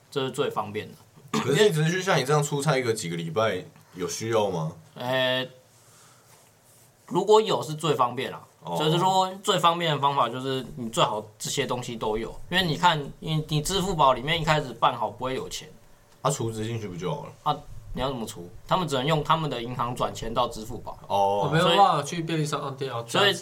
这是最方便的。可是你只是去像你这样出差一个几个礼拜，有需要吗？呃，如果有是最方便啦。哦就是说最方便的方法就是你最好这些东西都有，因为你看，你你支付宝里面一开始办好不会有钱，他储值进去不就好了？啊你要怎么储？他们只能用他们的银行转钱到支付宝。哦，我没有办法去便利商店啊，所以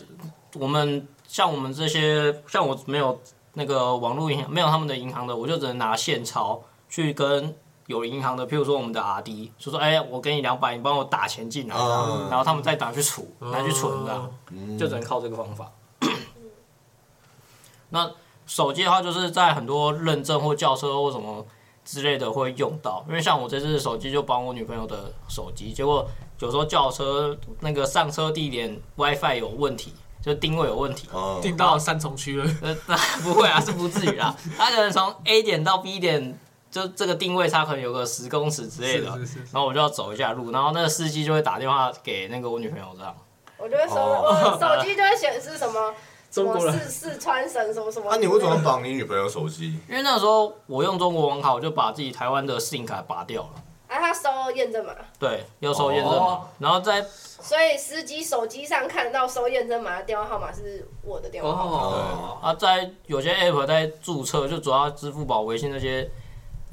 我们像我们这些，像我没有那个网络银行，没有他们的银行的，我就只能拿现钞去跟有银行的，譬如说我们的 R D，就说哎、我给你两百，你帮我打钱进来，嗯然后他们再拿去储，拿去存这样，嗯就只能靠这个方法。那手机的话，就是在很多认证或轿车或什么之类的会用到，因为像我这次手机就帮我女朋友的手机，结果有时候轿车那个上车地点 WiFi 有问题，就定位有问题。定到三重区了。呃，那 不会啊，是不至于啊。他可能从 A 点到 B 点，就这个定位差可能有个十公尺之类的，是是是然后我就要走一下路，然后那个司机就会打电话给那个我女朋友这样。我就会说，哦我手机就会显示什么 什么中国人四四川省什么什么。那你为什么绑你女朋友手机？因为那时候我用中国网卡，我就把自己台湾的 SIM 卡拔掉了。啊，他收验证码，对，要收验证码，哦然后再所以司机手机上看到收验证码的电话号码是我的电话号码。哦，啊，在有些 app 在注册，就主要支付宝、微信那些，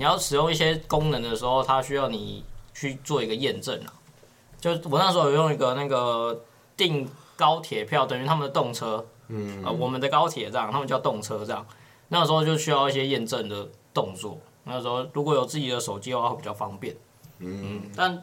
你要使用一些功能的时候，它需要你去做一个验证啊。就我那时候有用一个那个订高铁票，等于他们的动车，嗯呃，我们的高铁这样，他们叫动车这样。那个时候就需要一些验证的动作。那时候如果有自己的手机的话，会比较方便。嗯，但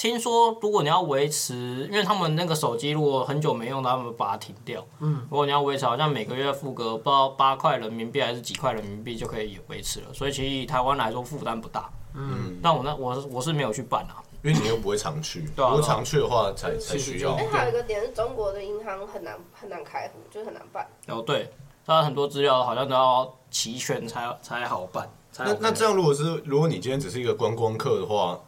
听说如果你要维持，因为他们那个手机如果很久没用，他们把它停掉。嗯，如果你要维持，好像每个月付个不知道八块人民币还是几块人民币就可以维持了。所以其实以台湾来说负担不大。嗯，但我那我是我是没有去办啊。因为你又不会常去，对啊如果常去的话才才需要哎、。还有一个点是中国的银行很难很难开户，就是很难办。哦，对，它很多资料好像都要齐全才才好办。才那那这样，如果是如果你今天只是一个观光客的话，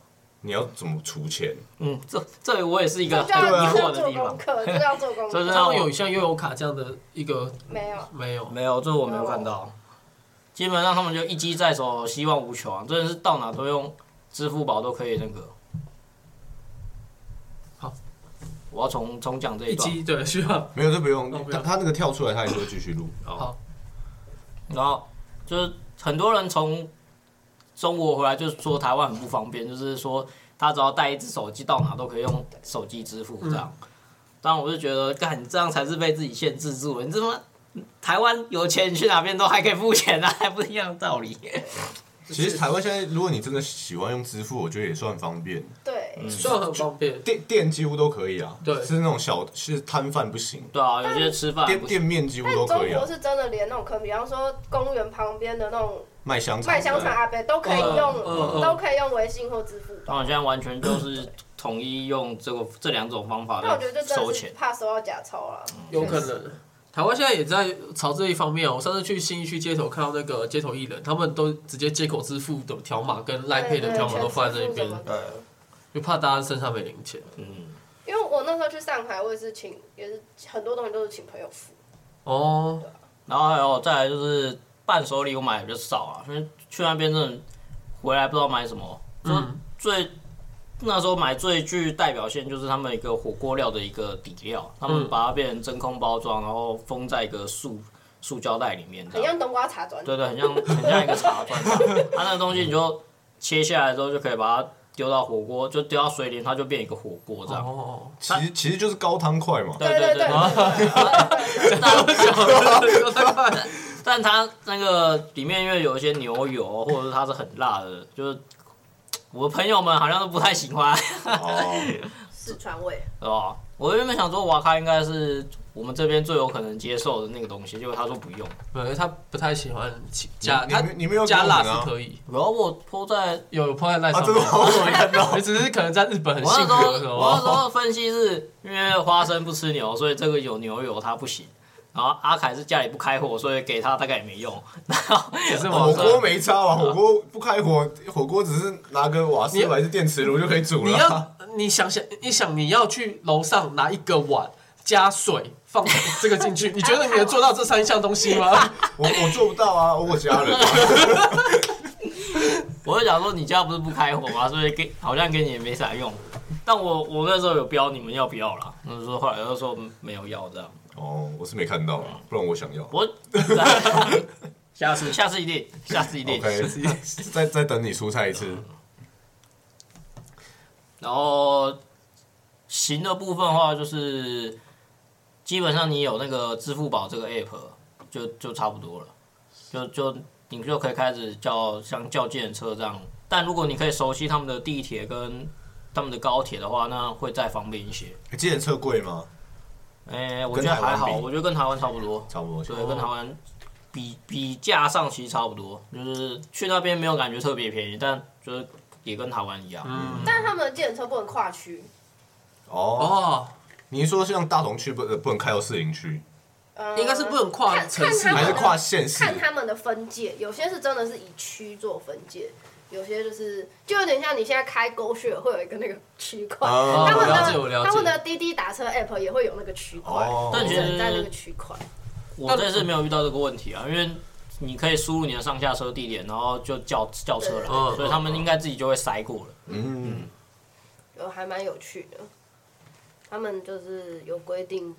你要怎么出钱？嗯，这这我也是一个就很疑惑的地方。功课，就要做功课。他们有像悠游卡这样的一个没有，没有？没有，这我没有看到。基本上他们就一机在手，希望无穷啊！真的是到哪都用支付宝都可以那个。好，我要重重讲这一段。一机对需要没有，这不用哦不。用他他那个跳出来，他也会继续录。好，然后就是很多人从中国回来，就是说台湾很不方便，就是说他只要带一只手机到哪都可以用手机支付这样。当然，我就觉得，干这样才是被自己限制住了。你这么台湾有钱，你去哪边都还可以付钱啊，还不是一样的道理？其实台湾现在，如果你真的喜欢用支付，我觉得也算方便。对，算很方便。店店几乎都可以啊，对是那种小是摊贩不行，对啊，有些吃饭店店面几乎都可以啊中国。是真的连那种坑，比方说公园旁边的那种卖香肠，卖香肠阿伯都可以用，嗯嗯嗯都可以用微信或支付宝。他们现在完全就是统一用这个这两种方法但我觉得这收。真的是怕收到假钞了。有可能。台湾现在也在朝这一方面哦。我上次去新义区街头看到那个街头艺人，他们都直接接口支付的条码跟赖配的条码都放在那边，对，就怕大家身上没零钱。嗯，因为我那时候去上海，我也是请，也是很多东西都是请朋友付。哦，然后还有再来就是伴手礼，我买的比较少啊，因为去那边真的回来不知道买什么。就嗯最那时候买最具代表性就是他们一个火锅料的一个底料，他们嗯把它变成真空包装，然后封在一个塑塑胶袋里面，很像冬瓜茶砖。对对，很像很像一个茶。它 那个东西你就切下来之后就可以把它丢到火锅，就丢到水里，它就变一个火锅这样。哦，其实其实就是高汤块嘛。对对对但它那个里面因为有一些牛油，或者是它是很辣的，就是我的朋友们好像都不太喜欢，哦，四川味。是吧？我原本想说瓦卡应该是我们这边最有可能接受的那个东西，结果他说不用。没有，他不太喜欢加，他你你你没有加辣是可以，然后我泼在有有放在赖啊，上？我没看到。你只是可能在日本很我那时候性格我那时，候分析是因为花生不吃牛，所以这个有牛油它不行。然后阿凯是家里不开火，所以给他大概也没用。然后 只是火锅没差啊？火锅不开火，火锅只是拿个瓦斯炉还是电磁炉就可以煮了。你要你想想，你想你要去楼上拿一个碗加水放这个进去，你觉得你能做到这三项东西吗？我我做不到啊，我家人。我就想说你家不是不开火吗？所以给好像给你也没啥用。但我我那时候有标你们要不要啦，那时候后来就说没有要这样。哦，我是没看到啊，不然我想要。我 下次下次一定，下次一定。OK，再再等你出差一次。然后行的部分的话，就是基本上你有那个支付宝这个 app，就就差不多了，就就你就可以开始叫像叫计程车这样。但如果你可以熟悉他们的地铁跟他们的高铁的话，那会再方便一些。欸计程车贵吗？哎、我觉得还好，我觉得跟台湾差不多。差不多。对，跟台湾比比价上其实差不多，就是去那边没有感觉特别便宜，但就是也跟台湾一样。嗯，但是他们的计程车不能跨区，哦，哦，你是说像大同区不呃不能开到四营区，呃应该是不能跨城市还是跨县市？看他们的分界，有些是真的是以区做分界，有些就是就有点像你现在开狗血会有一个那个区块，哦他们了解我了解的他们的滴滴打车 app 也会有那个区块，哦但其实只能在那个区块。我这次没有遇到这个问题啊，因为你可以输入你的上下车地点，然后就叫叫车来，嗯所以他们应该自己就会塞过了。嗯，就还蛮有趣的。他们就是有规定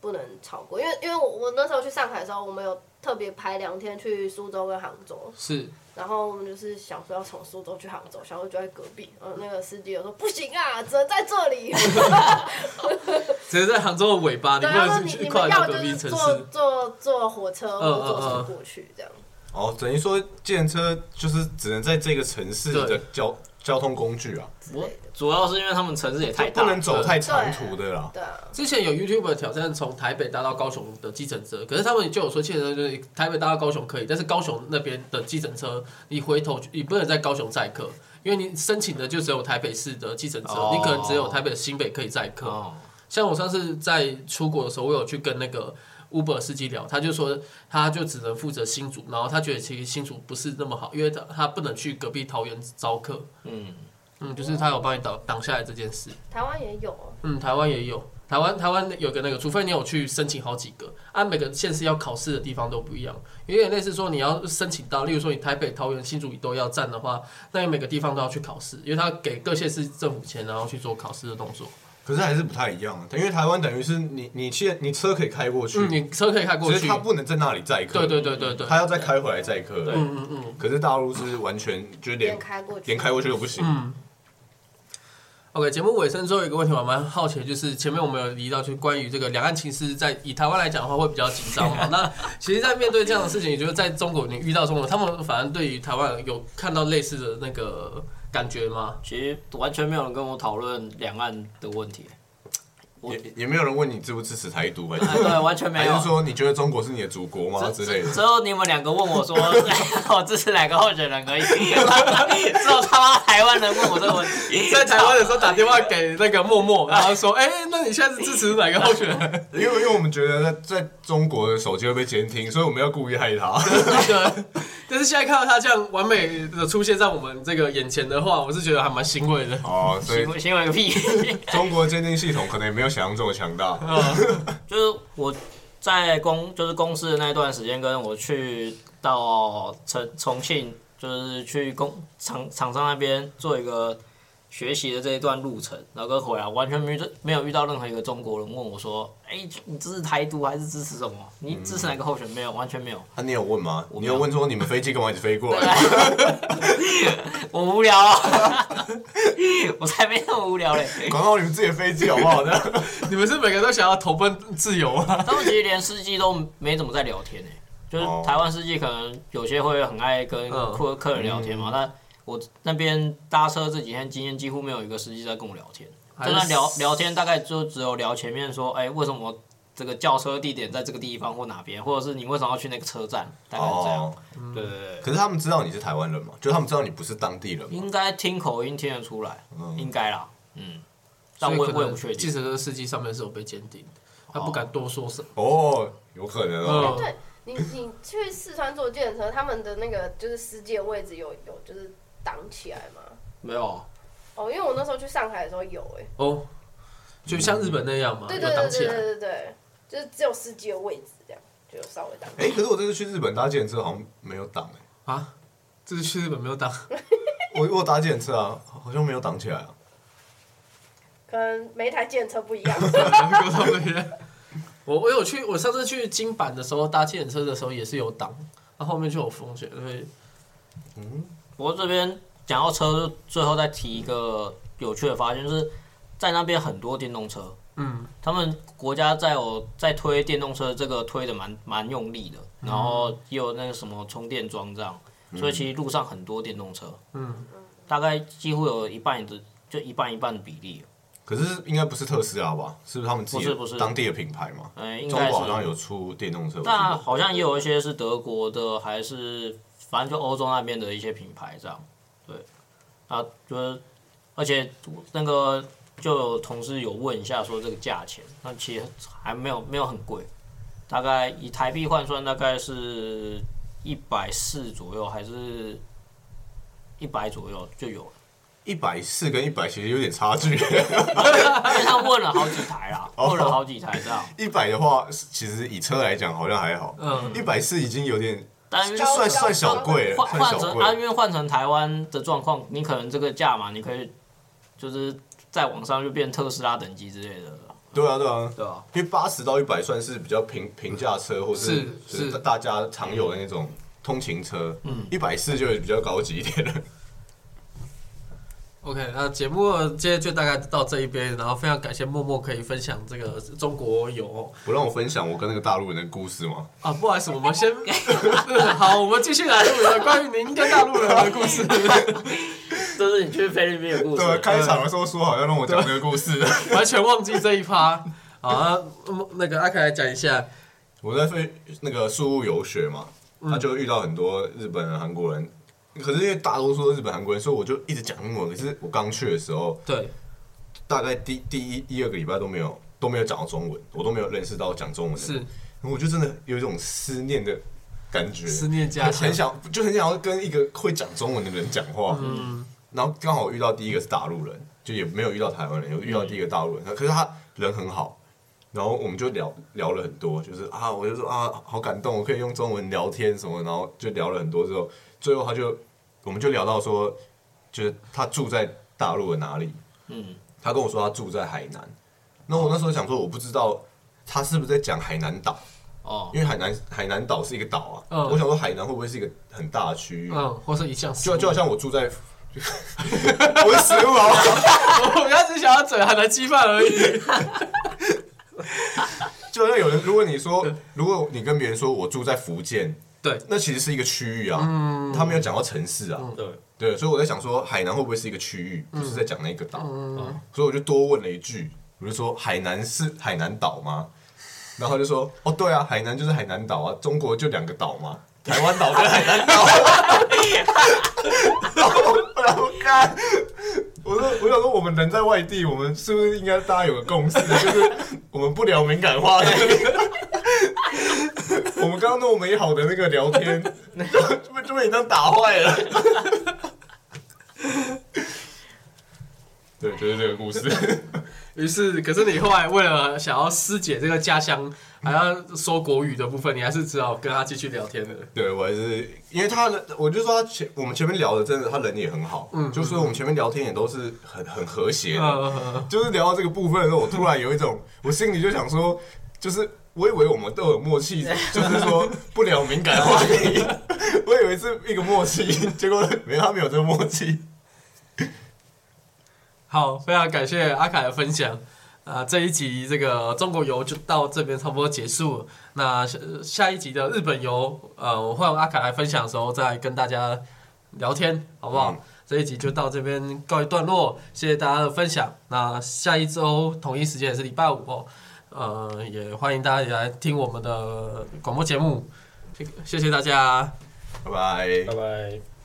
不能超过，因为因为我我那时候去上海的时候，我们有特别排两天去苏州跟杭州，是然后我们就是想说要从苏州去杭州，想说就在隔壁，然后那个司机有说不行啊，只能在这里。只能在杭州的尾巴，你对，不能去跨你们隔壁就是坐城市。坐坐火车或坐什么嗯嗯过去这样。哦，等于说，电车就是只能在这个城市的对交交通工具啊，我主要是因为他们城市也太大，不能走太长途的啦。对啊，之前有 YouTube 挑战从台北搭到高雄的计程车，可是他们就有说，计程车就是台北搭到高雄可以，但是高雄那边的计程车，你回头你不能在高雄载客，因为你申请的就只有台北市的计程车，哦。你可能只有台北新北可以载客。哦，像我上次在出国的时候，我有去跟那个 Uber 司机聊，他就说他就只能负责新竹，然后他觉得其实新竹不是那么好，因为他他不能去隔壁桃园招客。嗯，嗯，就是他有帮你挡挡下来这件事。台湾也有哦，嗯，台湾也有，台湾台湾有个那个，除非你有去申请好几个，按、每个县市要考试的地方都不一样，有点类似说你要申请到，例如说你台北、桃园、新竹都要占的话，那你每个地方都要去考试，因为他给各县市政府钱，然后去做考试的动作。可是还是不太一样啊，因为台湾等于是你你现你车可以开过去，嗯，你车可以开过去只是他。不能在那里载客，对对对对对。他要再开回来载客。嗯嗯嗯。可是大陆是完全就是连连开过去，连开过去都不行。嗯 OK，节目尾声最后一个问题，我蛮好奇的，就是前面我们有提到，就是关于这个两岸情势，在以台湾来讲的话，会比较紧张嘛。那其实，在面对这样的事情，也就是在中国，你遇到中国，他们反而对于台湾有看到类似的那个感觉吗？其实完全没有人跟我讨论两岸的问题，也也没有人问你支不支持台独，还是哎对，完全没有还是。说你觉得中国是你的祖国吗之类的？只有你们两个问我说，我支持哪个候选人而已。只有他妈台湾人问我这个问题，在台湾的时候打电话给那个默默，然后说：“哎、那你现在是支持哪个候选人 因为因为我们觉得在在中国的手机会被监听，所以我们要故意害他。？”对。但是现在看到他这样完美的出现在我们这个眼前的话，我是觉得还蛮欣慰的。哦，所以行为行为个屁！中国的监听系统可能也没有想象中的强大。就是我在公就是公司的那段时间，跟我去到重重庆，就是去工厂厂商那边做一个学习的这一段路程，然后跟回来完全没遇没有遇到任何一个中国人问我说：“哎、你支持台独还是支持什么？你支持哪个候选？”没有，完全没有。那、你有问吗？有你有问说你们飞机干嘛一直飞过来？我无聊啊，我才没那么无聊嘞。管好你们自己的飞机好不好？呢 你们是每个都想要投奔自由啊？他们其实连司机都没怎么在聊天呢、就是哦台湾司机可能有些会很爱跟嗯客客人聊天嘛，但我那边搭车这几天经验几乎没有一个司机在跟我聊天，真的聊聊天，大概就只有聊前面说，哎、为什么这个叫车地点在这个地方或哪边，或者是你为什么要去那个车站，大概是这样。哦，对对对，可是他们知道你是台湾人吗？就他们知道你不是当地人吗？应该听口音听得出来，嗯应该啦，嗯，但我也我也不确定。计程车司机上面是有被监听的，他不敢多说什么。哦，有可能哦。嗯对你你去四川坐电车，他们的那个就是司机的位置有有就是挡起来吗？没有，哦，因为我那时候去上海的时候有哎、哦，就像日本那样嘛，对有对对对对挡起来。对对，就是只有司机的位置这样，就有稍微挡。哎、可是我这次去日本搭计程车好像没有挡哎、啊，这次去日本没有挡，我我搭计程车啊，好像没有挡起来啊。可能每一台电车不一样。我我有去，我上次去金板的时候搭计程车的时候也是有挡，那后面就有风险，所以不过这边讲到车，就最后再提一个有趣的发现，就是在那边很多电动车，嗯，他们国家在有在推电动车，这个推的蛮蛮用力的，然后也有那个什么充电桩这样，所以其实路上很多电动车，嗯，大概几乎有一半的就一半一半的比例，可是应该不是特斯拉吧？是不是他们自己不是不是。当地的品牌嘛？嗯，应该中国好像，有出电动车，但好像也有一些是德国的，还是反正就欧洲那边的一些品牌这样，对，啊，就是而且那个就有同事有问一下说这个价钱，那其实还没有没有很贵，大概以台币换算大概是一百四左右，还是一百左右就有了。一百四跟一百其实有点差距。因为他问了好几台啦，哦问了好几台这样，一百的话，其实以车来讲好像还好，嗯一百四已经有点但就算算小贵了，换换成啊，因。为换成台湾的状况，你可能这个价嘛，你可以就是在网上就变特斯拉等级之类的了。对啊，对啊，对啊？因为八十到一百算是比较平平价车，或是是是大家常有的那种通勤车。嗯，一百四就比较高级一点了。OK，那节目今天就大概到这一边，然后非常感谢默默可以分享这个中国游哦不让我分享我跟那个大陆人的故事吗？啊，不好意思，我们先好，我们继续来录一个关于您跟大陆人的故事。这是你去菲律宾的故事。对，开场的时候说好要让我讲这个故事。完全忘记这一趴。好那个阿凯来讲一下。我在菲那个宿务游学嘛，他就遇到很多日本人、韩国人，可是因为大多数都是日本、韩国人，所以我就一直讲英文。可是我刚去的时候，对，大概第第一一二个礼拜都没有都没有讲到中文，我都没有认识到讲中文的人。是我就真的有一种思念的感觉，思念家乡很想就很想要跟一个会讲中文的人讲话。嗯，然后刚好遇到第一个是大陆人，就也没有遇到台湾人，有遇到第一个大陆人，可是他人很好。然后我们就聊聊了很多，就是啊，我就说啊，好感动，我可以用中文聊天什么，然后就聊了很多之后，最后他就我们就聊到说，就是他住在大陆的哪里，嗯，他跟我说他住在海南，那我那时候想说，我不知道他是不是在讲海南岛，哦，因为海南海南岛是一个岛啊，嗯我想说海南会不会是一个很大的区域，嗯，或是一项就就好像我住在，我是食物好不好？我刚只想要嘴海南鸡饭而已。就好像有人，如果你说，如果你跟别人说我住在福建，对，那其实是一个区域啊，嗯。他没有讲到城市啊，对，对，所以我在想说，海南会不会是一个区域，不是在讲那个岛，嗯，所以我就多问了一句，我就说海南是 海南岛吗？然后他就说，哦，对啊，海南就是海南岛啊，中国就两个岛嘛，台湾岛跟海南岛。然后然后看，我说我想说，我们人在外地，我们是不是应该大家有个共识，就是我们不聊敏感话的。我们刚刚那么美好的那个聊天，就被就被你这样打坏了。对，就是这个故事。于是，可是你后来为了想要师姐这个家乡还要说国语的部分，你还是只好跟他继续聊天的。对我还是因为他的，我就说他前我们前面聊的真的，他人也很好，嗯就说我们前面聊天也都是很很和谐的，呃，就是聊到这个部分的时候，我突然有一种，我心里就想说，就是我以为我们都有默契，就是说不聊敏感话题，我以为是一个默契，结果没他没有这个默契。好，非常感谢阿凯的分享。啊、这一集这个中国游就到这边差不多结束了。那下下一集的日本游，呃，我换阿凯来分享的时候再跟大家聊天，好不好？嗯这一集就到这边告一段落，谢谢大家的分享。那下一周同一时间也是礼拜五哦，呃，也欢迎大家也来听我们的广播节目，谢谢谢大家。拜拜拜。拜。